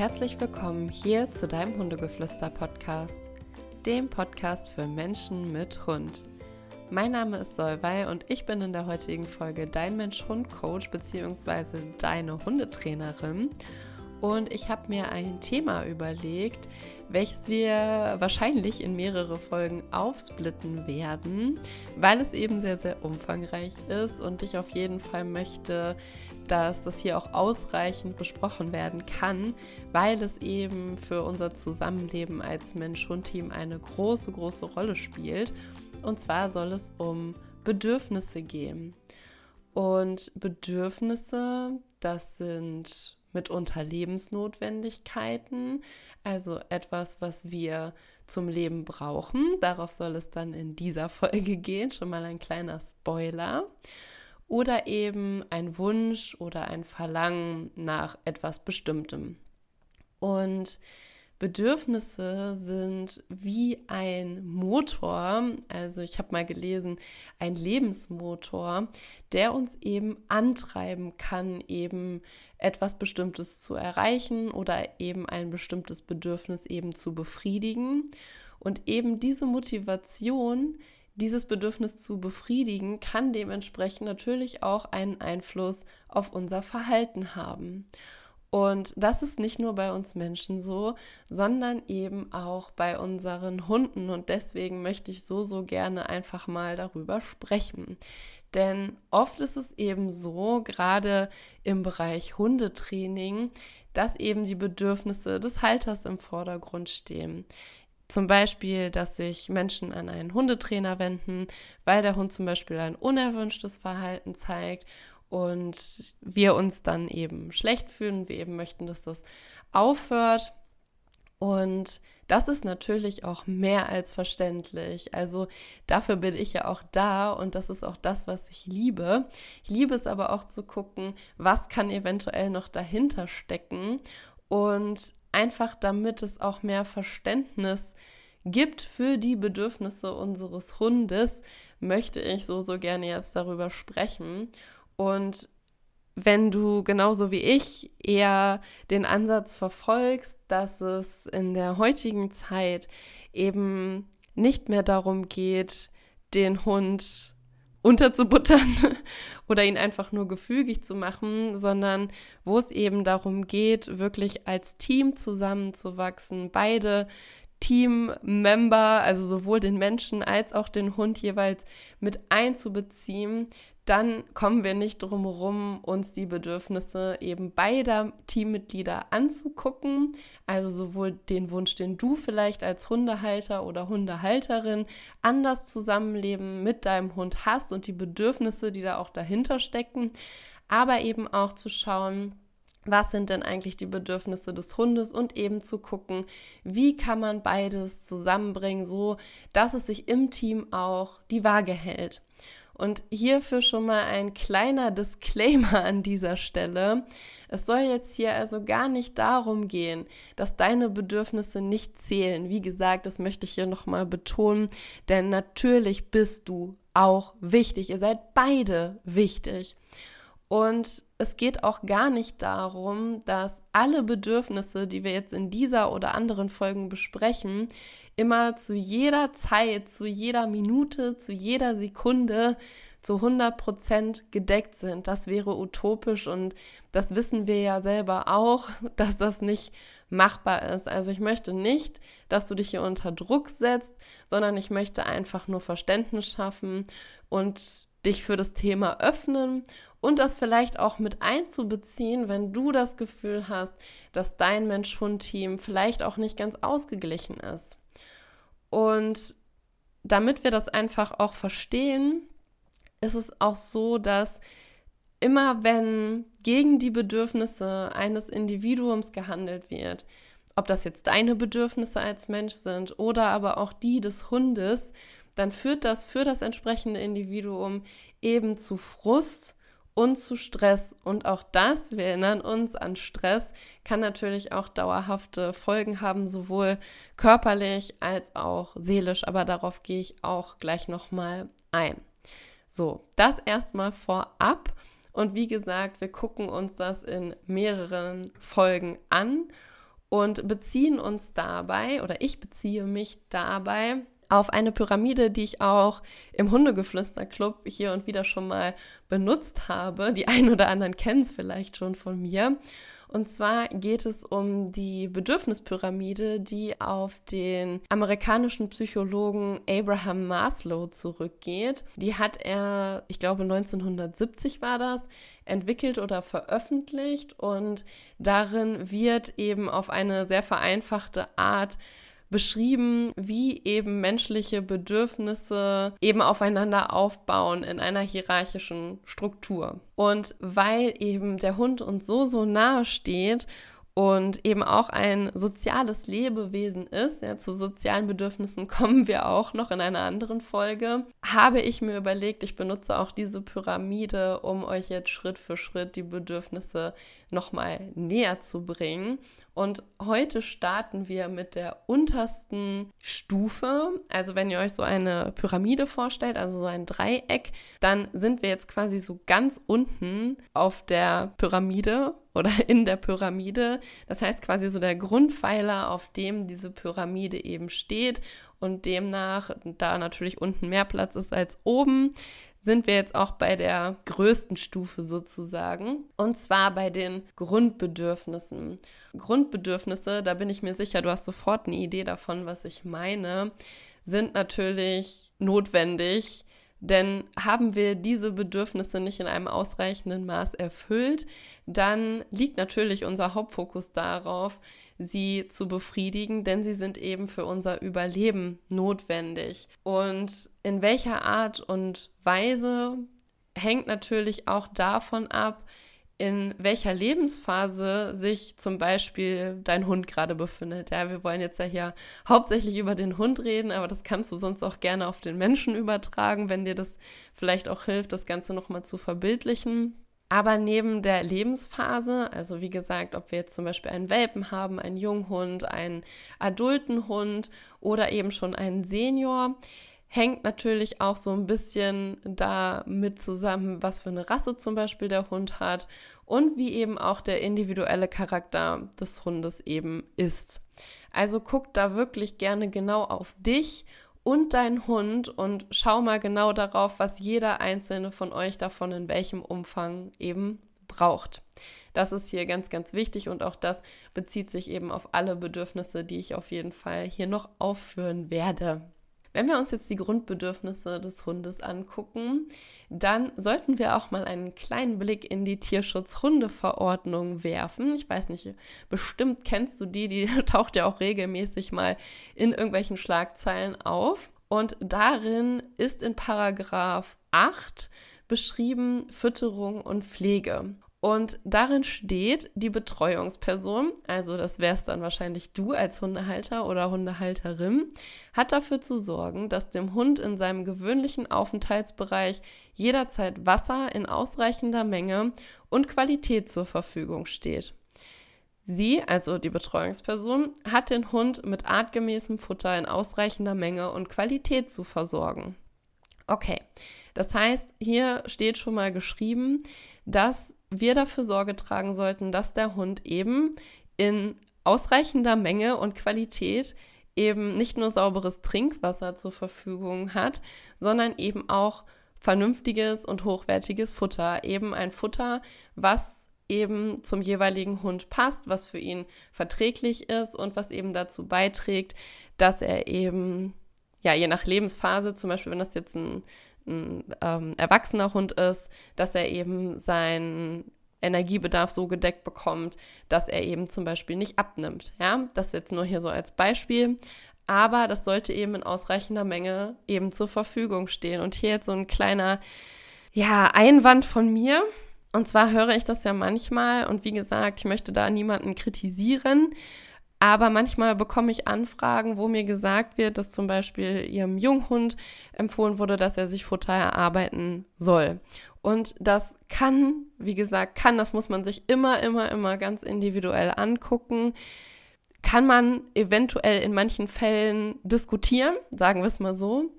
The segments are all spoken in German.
herzlich willkommen hier zu deinem Hundegeflüster-Podcast, dem Podcast für Menschen mit Hund. Mein Name ist Solvay und ich bin in der heutigen Folge dein Mensch-Hund-Coach bzw. deine Hundetrainerin. Und ich habe mir ein Thema überlegt, welches wir wahrscheinlich in mehrere Folgen aufsplitten werden, weil es eben sehr, sehr umfangreich ist und ich auf jeden Fall möchte, dass das hier auch ausreichend besprochen werden kann, weil es eben für unser Zusammenleben als Mensch-Hund-Team eine große, große Rolle spielt. Und zwar soll es um Bedürfnisse gehen. Und Bedürfnisse, das sind mitunter Lebensnotwendigkeiten, also etwas, was wir zum Leben brauchen. Darauf soll es dann in dieser Folge gehen, schon mal ein kleiner Spoiler oder eben ein Wunsch oder ein Verlangen nach etwas Bestimmtem. Und Bedürfnisse sind wie ein Motor, also ich habe mal gelesen, ein Lebensmotor, der uns eben antreiben kann, eben etwas Bestimmtes zu erreichen oder eben ein bestimmtes Bedürfnis eben zu befriedigen. Und eben diese Motivation, dieses Bedürfnis zu befriedigen, kann dementsprechend natürlich auch einen Einfluss auf unser Verhalten haben. Und das ist nicht nur bei uns Menschen so, sondern eben auch bei unseren Hunden. Und deswegen möchte ich so, so gerne einfach mal darüber sprechen. Denn oft ist es eben so, gerade im Bereich Hundetraining, dass eben die Bedürfnisse des Halters im Vordergrund stehen. Zum Beispiel, dass sich Menschen an einen Hundetrainer wenden, weil der Hund zum Beispiel ein unerwünschtes Verhalten zeigt und wir uns dann eben schlecht fühlen. Wir eben möchten, dass das aufhört. Und das ist natürlich auch mehr als verständlich. Also dafür bin ich ja auch da und das ist auch das, was ich liebe. Ich liebe es aber auch zu gucken, was kann eventuell noch dahinter stecken und einfach damit es auch mehr Verständnis gibt für die Bedürfnisse unseres Hundes, möchte ich so, so gerne jetzt darüber sprechen. Und wenn du genauso wie ich eher den Ansatz verfolgst, dass es in der heutigen Zeit eben nicht mehr darum geht, den Hund unterzubuttern oder ihn einfach nur gefügig zu machen, sondern wo es eben darum geht, wirklich als Team zusammenzuwachsen, beide Team-Member, also sowohl den Menschen als auch den Hund jeweils mit einzubeziehen, dann kommen wir nicht drum herum, uns die Bedürfnisse eben beider Teammitglieder anzugucken. Also sowohl den Wunsch, den du vielleicht als Hundehalter oder Hundehalterin anders zusammenleben mit deinem Hund hast und die Bedürfnisse, die da auch dahinter stecken, aber eben auch zu schauen, was sind denn eigentlich die Bedürfnisse des Hundes und eben zu gucken, wie kann man beides zusammenbringen, so dass es sich im Team auch die Waage hält. Und hierfür schon mal ein kleiner Disclaimer an dieser Stelle. Es soll jetzt hier also gar nicht darum gehen, dass deine Bedürfnisse nicht zählen. Wie gesagt, das möchte ich hier nochmal betonen, denn natürlich bist du auch wichtig. Ihr seid beide wichtig. Und es geht auch gar nicht darum, dass alle Bedürfnisse, die wir jetzt in dieser oder anderen Folgen besprechen, immer zu jeder Zeit, zu jeder Minute, zu jeder Sekunde zu 100 Prozent gedeckt sind. Das wäre utopisch und das wissen wir ja selber auch, dass das nicht machbar ist. Also ich möchte nicht, dass du dich hier unter Druck setzt, sondern ich möchte einfach nur Verständnis schaffen und dich für das Thema öffnen und das vielleicht auch mit einzubeziehen, wenn du das Gefühl hast, dass dein Mensch-Hund-Team vielleicht auch nicht ganz ausgeglichen ist. Und damit wir das einfach auch verstehen, ist es auch so, dass immer wenn gegen die Bedürfnisse eines Individuums gehandelt wird, ob das jetzt deine Bedürfnisse als Mensch sind oder aber auch die des Hundes, dann führt das für das entsprechende Individuum eben zu Frust und zu Stress. Und auch das, wir erinnern uns an Stress, kann natürlich auch dauerhafte Folgen haben, sowohl körperlich als auch seelisch. Aber darauf gehe ich auch gleich nochmal ein. So, das erstmal vorab. Und wie gesagt, wir gucken uns das in mehreren Folgen an und beziehen uns dabei oder ich beziehe mich dabei auf eine Pyramide, die ich auch im Hundegeflüster-Club hier und wieder schon mal benutzt habe. Die einen oder anderen kennen es vielleicht schon von mir. Und zwar geht es um die Bedürfnispyramide, die auf den amerikanischen Psychologen Abraham Maslow zurückgeht. Die hat er, ich glaube 1970 war das, entwickelt oder veröffentlicht und darin wird eben auf eine sehr vereinfachte Art beschrieben, wie eben menschliche Bedürfnisse eben aufeinander aufbauen in einer hierarchischen Struktur. Und weil eben der Hund uns so, so nahe steht und eben auch ein soziales Lebewesen ist, ja, zu sozialen Bedürfnissen kommen wir auch noch in einer anderen Folge, habe ich mir überlegt, ich benutze auch diese Pyramide, um euch jetzt Schritt für Schritt die Bedürfnisse nochmal näher zu bringen. Und heute starten wir mit der untersten Stufe. Also wenn ihr euch so eine Pyramide vorstellt, also so ein Dreieck, dann sind wir jetzt quasi so ganz unten auf der Pyramide oder in der Pyramide. Das heißt quasi so der Grundpfeiler, auf dem diese Pyramide eben steht und demnach, da natürlich unten mehr Platz ist als oben, sind wir jetzt auch bei der größten Stufe sozusagen. Und zwar bei den Grundbedürfnissen. Grundbedürfnisse, da bin ich mir sicher, du hast sofort eine Idee davon, was ich meine, sind natürlich notwendig. Denn haben wir diese Bedürfnisse nicht in einem ausreichenden Maß erfüllt, dann liegt natürlich unser Hauptfokus darauf, sie zu befriedigen, denn sie sind eben für unser Überleben notwendig. Und in welcher Art und Weise hängt natürlich auch davon ab, in welcher Lebensphase sich zum Beispiel dein Hund gerade befindet. Ja, wir wollen jetzt ja hier hauptsächlich über den Hund reden, aber das kannst du sonst auch gerne auf den Menschen übertragen, wenn dir das vielleicht auch hilft, das Ganze nochmal zu verbildlichen. Aber neben der Lebensphase, also wie gesagt, ob wir jetzt zum Beispiel einen Welpen haben, einen Junghund, einen adulten Hund oder eben schon einen Senior, hängt natürlich auch so ein bisschen damit zusammen, was für eine Rasse zum Beispiel der Hund hat und wie eben auch der individuelle Charakter des Hundes eben ist. Also guck da wirklich gerne genau auf dich und dein Hund und schau mal genau darauf, was jeder einzelne von euch davon in welchem Umfang eben braucht. Das ist hier ganz, ganz wichtig und auch das bezieht sich eben auf alle Bedürfnisse, die ich auf jeden Fall hier noch aufführen werde. Wenn wir uns jetzt die Grundbedürfnisse des Hundes angucken, dann sollten wir auch mal einen kleinen Blick in die Tierschutz-Hundeverordnung werfen. Ich weiß nicht, bestimmt kennst du die, die taucht ja auch regelmäßig mal in irgendwelchen Schlagzeilen auf. Und darin ist in Paragraph 8 beschrieben Fütterung und Pflege. Und darin steht, die Betreuungsperson, also das wärst dann wahrscheinlich du als Hundehalter oder Hundehalterin, hat dafür zu sorgen, dass dem Hund in seinem gewöhnlichen Aufenthaltsbereich jederzeit Wasser in ausreichender Menge und Qualität zur Verfügung steht. Sie, also die Betreuungsperson, hat den Hund mit artgemäßem Futter in ausreichender Menge und Qualität zu versorgen. Okay, das heißt, hier steht schon mal geschrieben, dass wir dafür Sorge tragen sollten, dass der Hund eben in ausreichender Menge und Qualität eben nicht nur sauberes Trinkwasser zur Verfügung hat, sondern eben auch vernünftiges und hochwertiges Futter. Eben ein Futter, was eben zum jeweiligen Hund passt, was für ihn verträglich ist und was eben dazu beiträgt, dass er eben, ja, je nach Lebensphase, zum Beispiel, wenn das jetzt ein ein ähm, erwachsener Hund ist, dass er eben seinen Energiebedarf so gedeckt bekommt, dass er eben zum Beispiel nicht abnimmt. Ja, das jetzt nur hier so als Beispiel. Aber das sollte eben in ausreichender Menge eben zur Verfügung stehen. Und hier jetzt so ein kleiner, ja, Einwand von mir. Und zwar höre ich das ja manchmal und wie gesagt, ich möchte da niemanden kritisieren, aber manchmal bekomme ich Anfragen, wo mir gesagt wird, dass zum Beispiel ihrem Junghund empfohlen wurde, dass er sich Futter erarbeiten soll. Und das kann, wie gesagt, kann, das muss man sich immer, immer, immer ganz individuell angucken. Kann man eventuell in manchen Fällen diskutieren, sagen wir es mal so.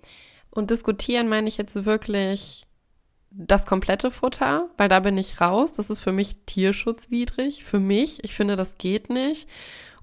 Und diskutieren meine ich jetzt wirklich das komplette Futter, weil da bin ich raus. Das ist für mich tierschutzwidrig. Für mich. Ich finde, das geht nicht.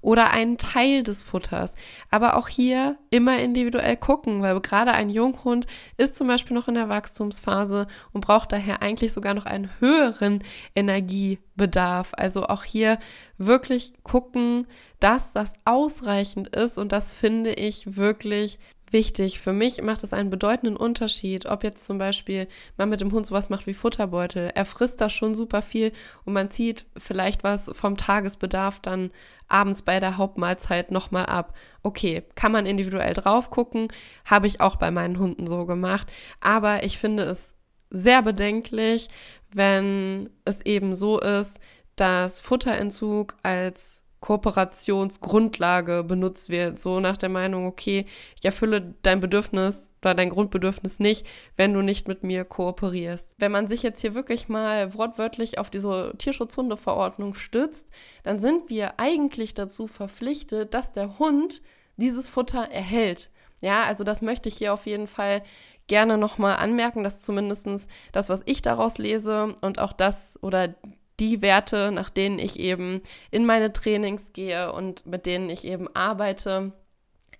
Oder einen Teil des Futters. Aber auch hier immer individuell gucken, weil gerade ein Junghund ist zum Beispiel noch in der Wachstumsphase und braucht daher eigentlich sogar noch einen höheren Energiebedarf. Also auch hier wirklich gucken, dass das ausreichend ist und das finde ich wirklich wichtig. Für mich macht es einen bedeutenden Unterschied, ob jetzt zum Beispiel man mit dem Hund sowas macht wie Futterbeutel. Er frisst da schon super viel und man zieht vielleicht was vom Tagesbedarf dann abends bei der Hauptmahlzeit nochmal ab. Okay, kann man individuell drauf gucken, habe ich auch bei meinen Hunden so gemacht. Aber ich finde es sehr bedenklich, wenn es eben so ist, dass Futterentzug als Kooperationsgrundlage benutzt wird, so nach der Meinung, okay, ich erfülle dein Bedürfnis oder dein Grundbedürfnis nicht, wenn du nicht mit mir kooperierst. Wenn man sich jetzt hier wirklich mal wortwörtlich auf diese Tierschutzhundeverordnung stützt, dann sind wir eigentlich dazu verpflichtet, dass der Hund dieses Futter erhält. Ja, also das möchte ich hier auf jeden Fall gerne nochmal anmerken, dass zumindest das, was ich daraus lese und auch das oder die Werte, nach denen ich eben in meine Trainings gehe und mit denen ich eben arbeite.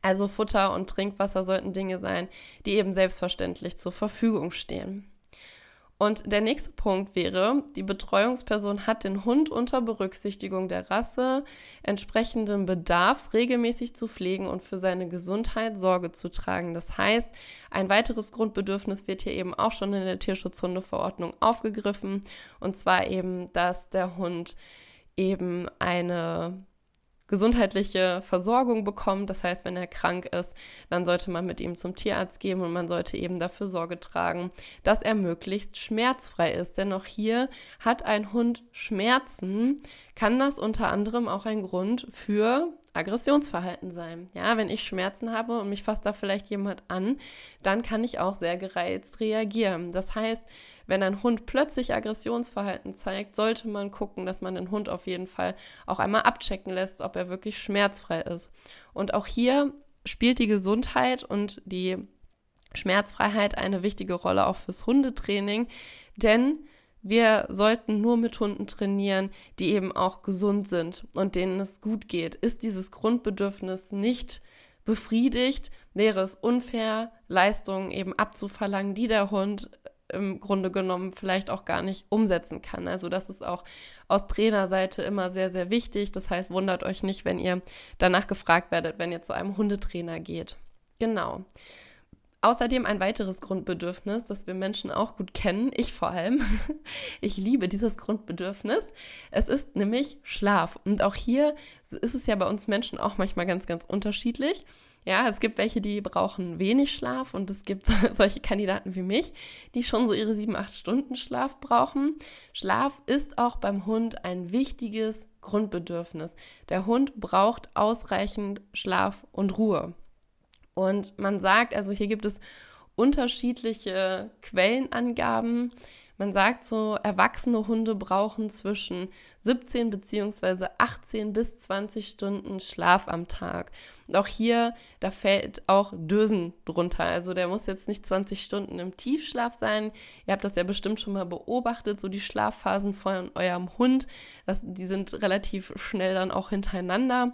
Also Futter und Trinkwasser sollten Dinge sein, die eben selbstverständlich zur Verfügung stehen. Und der nächste Punkt wäre, die Betreuungsperson hat den Hund unter Berücksichtigung der Rasse, entsprechenden Bedarfs regelmäßig zu pflegen und für seine Gesundheit Sorge zu tragen. Das heißt, ein weiteres Grundbedürfnis wird hier eben auch schon in der Tierschutzhundeverordnung aufgegriffen, und zwar eben, dass der Hund eben eine gesundheitliche Versorgung bekommt. Das heißt, wenn er krank ist, dann sollte man mit ihm zum Tierarzt gehen und man sollte eben dafür Sorge tragen, dass er möglichst schmerzfrei ist. Denn auch hier hat ein Hund Schmerzen, kann das unter anderem auch ein Grund für Aggressionsverhalten sein. Ja, wenn ich Schmerzen habe und mich fasst da vielleicht jemand an, dann kann ich auch sehr gereizt reagieren. Das heißt, wenn ein Hund plötzlich Aggressionsverhalten zeigt, sollte man gucken, dass man den Hund auf jeden Fall auch einmal abchecken lässt, ob er wirklich schmerzfrei ist. Und auch hier spielt die Gesundheit und die Schmerzfreiheit eine wichtige Rolle auch fürs Hundetraining, denn wir sollten nur mit Hunden trainieren, die eben auch gesund sind und denen es gut geht. Ist dieses Grundbedürfnis nicht befriedigt, wäre es unfair, Leistungen eben abzuverlangen, die der Hund im Grunde genommen vielleicht auch gar nicht umsetzen kann. Also das ist auch aus Trainerseite immer sehr, sehr wichtig. Das heißt, wundert euch nicht, wenn ihr danach gefragt werdet, wenn ihr zu einem Hundetrainer geht. Genau. Außerdem ein weiteres Grundbedürfnis, das wir Menschen auch gut kennen, ich vor allem. Ich liebe dieses Grundbedürfnis. Es ist nämlich Schlaf. Und auch hier ist es ja bei uns Menschen auch manchmal ganz, ganz unterschiedlich. Ja, es gibt welche, die brauchen wenig Schlaf und es gibt solche Kandidaten wie mich, die schon so ihre sieben, acht Stunden Schlaf brauchen. Schlaf ist auch beim Hund ein wichtiges Grundbedürfnis. Der Hund braucht ausreichend Schlaf und Ruhe. Und man sagt, also hier gibt es unterschiedliche Quellenangaben. Man sagt so, erwachsene Hunde brauchen zwischen 17 bzw. 18 bis 20 Stunden Schlaf am Tag. Und auch hier, da fällt auch Dösen drunter. Also der muss jetzt nicht 20 Stunden im Tiefschlaf sein. Ihr habt das ja bestimmt schon mal beobachtet, so die Schlafphasen von eurem Hund. Das, die sind relativ schnell dann auch hintereinander.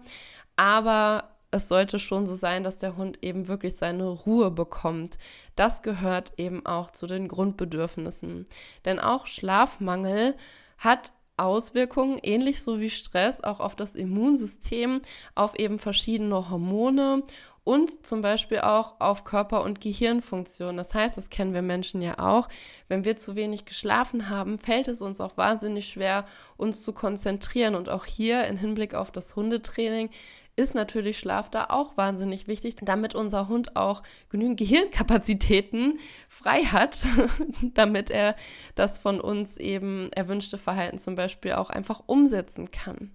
Aber es sollte schon so sein, dass der Hund eben wirklich seine Ruhe bekommt. Das gehört eben auch zu den Grundbedürfnissen. Denn auch Schlafmangel hat Auswirkungen, ähnlich so wie Stress, auch auf das Immunsystem, auf eben verschiedene Hormone und zum Beispiel auch auf Körper- und Gehirnfunktion. Das heißt, das kennen wir Menschen ja auch. Wenn wir zu wenig geschlafen haben, fällt es uns auch wahnsinnig schwer, uns zu konzentrieren. Und auch hier im Hinblick auf das Hundetraining ist natürlich Schlaf da auch wahnsinnig wichtig, damit unser Hund auch genügend Gehirnkapazitäten frei hat, damit er das von uns eben erwünschte Verhalten zum Beispiel auch einfach umsetzen kann.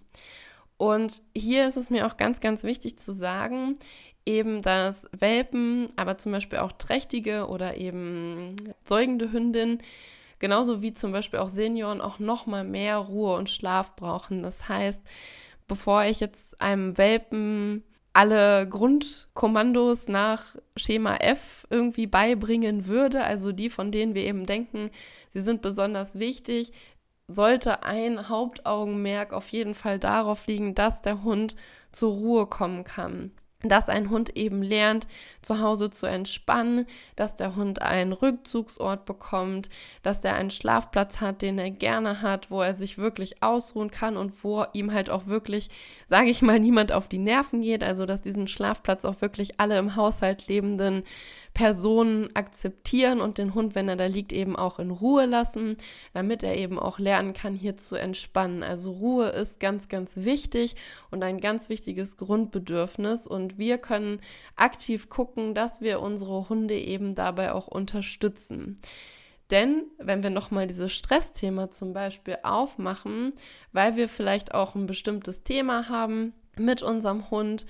Und hier ist es mir auch ganz, ganz wichtig zu sagen, eben, dass Welpen, aber zum Beispiel auch trächtige oder eben säugende Hündinnen, genauso wie zum Beispiel auch Senioren, auch nochmal mehr Ruhe und Schlaf brauchen. Das heißt, bevor ich jetzt einem Welpen alle Grundkommandos nach Schema F irgendwie beibringen würde, also die, von denen wir eben denken, sie sind besonders wichtig, sollte ein Hauptaugenmerk auf jeden Fall darauf liegen, dass der Hund zur Ruhe kommen kann dass ein Hund eben lernt, zu Hause zu entspannen, dass der Hund einen Rückzugsort bekommt, dass er einen Schlafplatz hat, den er gerne hat, wo er sich wirklich ausruhen kann und wo ihm halt auch wirklich, sage ich mal, niemand auf die Nerven geht, also dass diesen Schlafplatz auch wirklich alle im Haushalt lebenden Personen akzeptieren und den Hund, wenn er da liegt, eben auch in Ruhe lassen, damit er eben auch lernen kann, hier zu entspannen. Also Ruhe ist ganz, ganz wichtig und ein ganz wichtiges Grundbedürfnis und wir können aktiv gucken, dass wir unsere Hunde eben dabei auch unterstützen. Denn wenn wir nochmal dieses Stressthema zum Beispiel aufmachen, weil wir vielleicht auch ein bestimmtes Thema haben mit unserem Hund,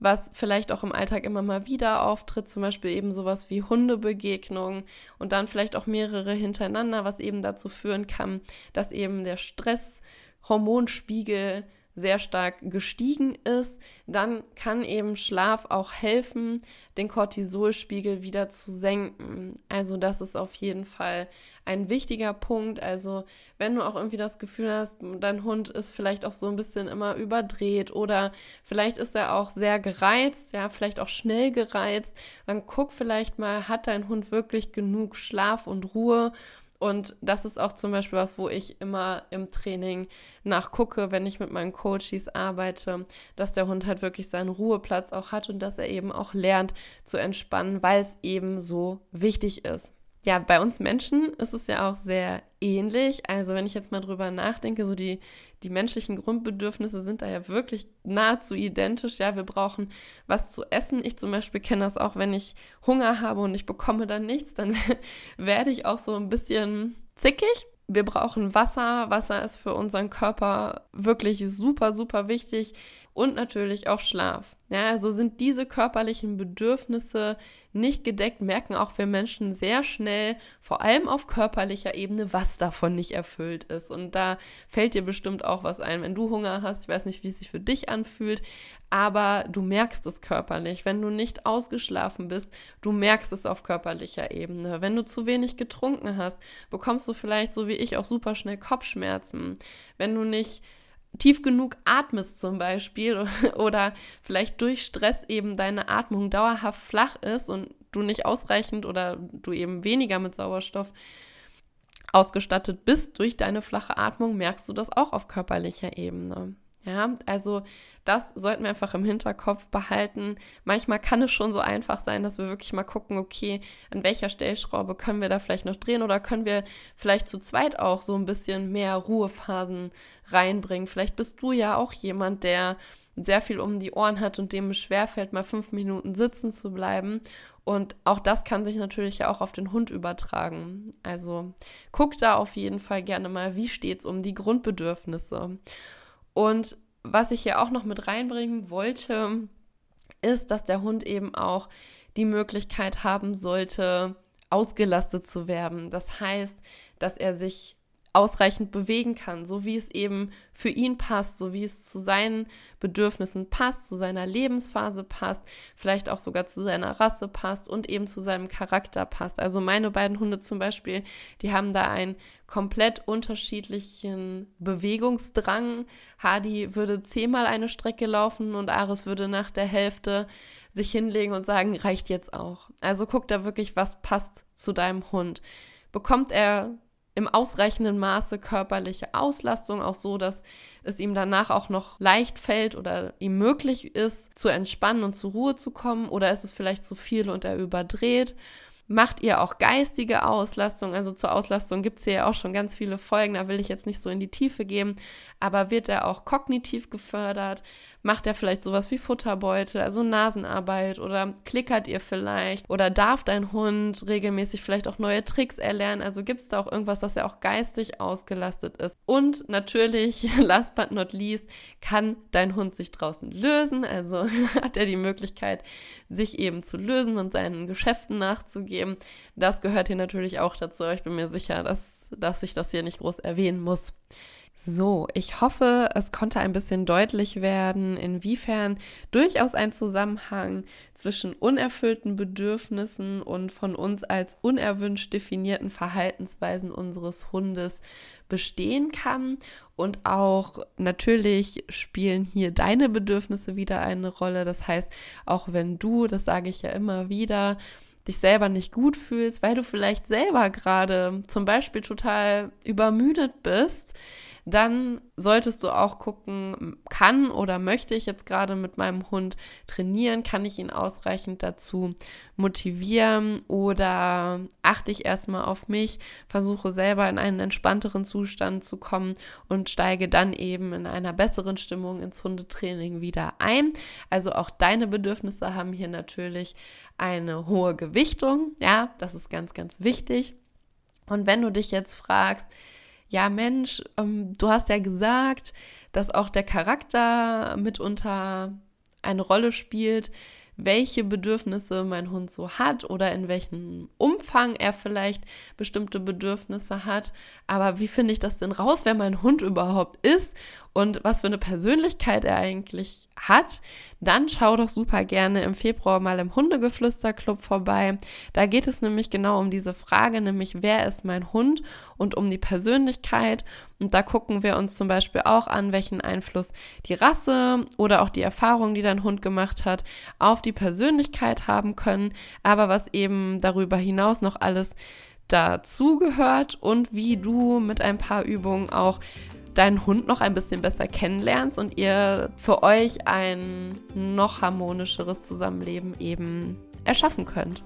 was vielleicht auch im Alltag immer mal wieder auftritt, zum Beispiel eben sowas wie Hundebegegnungen und dann vielleicht auch mehrere hintereinander, was eben dazu führen kann, dass eben der Stresshormonspiegel sehr stark gestiegen ist, dann kann eben Schlaf auch helfen, den Cortisolspiegel wieder zu senken. Also das ist auf jeden Fall ein wichtiger Punkt. Also wenn du auch irgendwie das Gefühl hast, dein Hund ist vielleicht auch so ein bisschen immer überdreht oder vielleicht ist er auch sehr gereizt, ja, vielleicht auch schnell gereizt, dann guck vielleicht mal, hat dein Hund wirklich genug Schlaf und Ruhe und das ist auch zum Beispiel was, wo ich immer im Training nachgucke, wenn ich mit meinen Coaches arbeite, dass der Hund halt wirklich seinen Ruheplatz auch hat und dass er eben auch lernt zu entspannen, weil es eben so wichtig ist ja, bei uns Menschen ist es ja auch sehr ähnlich. Also wenn ich jetzt mal drüber nachdenke, so die, die menschlichen Grundbedürfnisse sind da ja wirklich nahezu identisch. Ja, wir brauchen was zu essen. Ich zum Beispiel kenne das auch, wenn ich Hunger habe und ich bekomme dann nichts, dann werde ich auch so ein bisschen zickig. Wir brauchen Wasser. Wasser ist für unseren Körper wirklich super, super wichtig. Und natürlich auch Schlaf. Ja, also sind diese körperlichen Bedürfnisse nicht gedeckt, merken auch wir Menschen sehr schnell, vor allem auf körperlicher Ebene, was davon nicht erfüllt ist. Und da fällt dir bestimmt auch was ein, wenn du Hunger hast. Ich weiß nicht, wie es sich für dich anfühlt, aber du merkst es körperlich. Wenn du nicht ausgeschlafen bist, du merkst es auf körperlicher Ebene. Wenn du zu wenig getrunken hast, bekommst du vielleicht so wie ich auch super schnell Kopfschmerzen. Wenn du nicht tief genug atmest zum Beispiel oder vielleicht durch Stress eben deine Atmung dauerhaft flach ist und du nicht ausreichend oder du eben weniger mit Sauerstoff ausgestattet bist durch deine flache Atmung, merkst du das auch auf körperlicher Ebene. Ja, also das sollten wir einfach im Hinterkopf behalten. Manchmal kann es schon so einfach sein, dass wir wirklich mal gucken, okay, an welcher Stellschraube können wir da vielleicht noch drehen oder können wir vielleicht zu zweit auch so ein bisschen mehr Ruhephasen reinbringen. Vielleicht bist du ja auch jemand, der sehr viel um die Ohren hat und dem es schwerfällt, mal fünf Minuten sitzen zu bleiben. Und auch das kann sich natürlich ja auch auf den Hund übertragen. Also guck da auf jeden Fall gerne mal, wie steht es um die Grundbedürfnisse. Und was ich hier auch noch mit reinbringen wollte, ist, dass der Hund eben auch die Möglichkeit haben sollte, ausgelastet zu werden. Das heißt, dass er sich ausreichend bewegen kann, so wie es eben für ihn passt, so wie es zu seinen Bedürfnissen passt, zu seiner Lebensphase passt, vielleicht auch sogar zu seiner Rasse passt und eben zu seinem Charakter passt. Also meine beiden Hunde zum Beispiel, die haben da einen komplett unterschiedlichen Bewegungsdrang. Hardy würde zehnmal eine Strecke laufen und Aris würde nach der Hälfte sich hinlegen und sagen, reicht jetzt auch. Also guck da wirklich, was passt zu deinem Hund. Bekommt er im ausreichenden Maße körperliche Auslastung, auch so, dass es ihm danach auch noch leicht fällt oder ihm möglich ist, zu entspannen und zur Ruhe zu kommen, oder ist es vielleicht zu viel und er überdreht Macht ihr auch geistige Auslastung? Also zur Auslastung gibt es ja auch schon ganz viele Folgen, da will ich jetzt nicht so in die Tiefe gehen. Aber wird er auch kognitiv gefördert? Macht er vielleicht sowas wie Futterbeutel, also Nasenarbeit oder klickert ihr vielleicht? Oder darf dein Hund regelmäßig vielleicht auch neue Tricks erlernen? Also gibt es da auch irgendwas, dass er auch geistig ausgelastet ist? Und natürlich, last but not least, kann dein Hund sich draußen lösen? Also hat er die Möglichkeit, sich eben zu lösen und seinen Geschäften nachzugehen? Geben. Das gehört hier natürlich auch dazu. Ich bin mir sicher, dass, dass ich das hier nicht groß erwähnen muss. So, ich hoffe, es konnte ein bisschen deutlich werden, inwiefern durchaus ein Zusammenhang zwischen unerfüllten Bedürfnissen und von uns als unerwünscht definierten Verhaltensweisen unseres Hundes bestehen kann. Und auch natürlich spielen hier deine Bedürfnisse wieder eine Rolle. Das heißt, auch wenn du, das sage ich ja immer wieder, dich selber nicht gut fühlst, weil du vielleicht selber gerade zum Beispiel total übermüdet bist, dann solltest du auch gucken, kann oder möchte ich jetzt gerade mit meinem Hund trainieren, kann ich ihn ausreichend dazu motivieren oder achte ich erstmal auf mich, versuche selber in einen entspannteren Zustand zu kommen und steige dann eben in einer besseren Stimmung ins Hundetraining wieder ein. Also auch deine Bedürfnisse haben hier natürlich eine hohe Gewichtung, ja, das ist ganz, ganz wichtig. Und wenn du dich jetzt fragst, ja Mensch, ähm, du hast ja gesagt, dass auch der Charakter mitunter eine Rolle spielt welche Bedürfnisse mein Hund so hat oder in welchem Umfang er vielleicht bestimmte Bedürfnisse hat. Aber wie finde ich das denn raus, wer mein Hund überhaupt ist und was für eine Persönlichkeit er eigentlich hat? Dann schau doch super gerne im Februar mal im Hundegeflüsterclub vorbei. Da geht es nämlich genau um diese Frage, nämlich wer ist mein Hund und um die Persönlichkeit. Und da gucken wir uns zum Beispiel auch an, welchen Einfluss die Rasse oder auch die Erfahrung, die dein Hund gemacht hat, auf die Persönlichkeit haben können, aber was eben darüber hinaus noch alles dazugehört und wie du mit ein paar Übungen auch deinen Hund noch ein bisschen besser kennenlernst und ihr für euch ein noch harmonischeres Zusammenleben eben erschaffen könnt.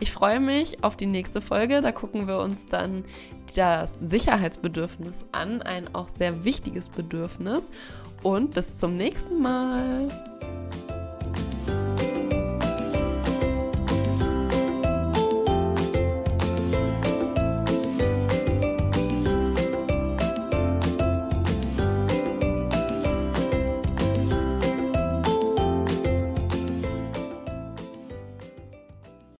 Ich freue mich auf die nächste Folge. Da gucken wir uns dann das Sicherheitsbedürfnis an, ein auch sehr wichtiges Bedürfnis. Und bis zum nächsten Mal.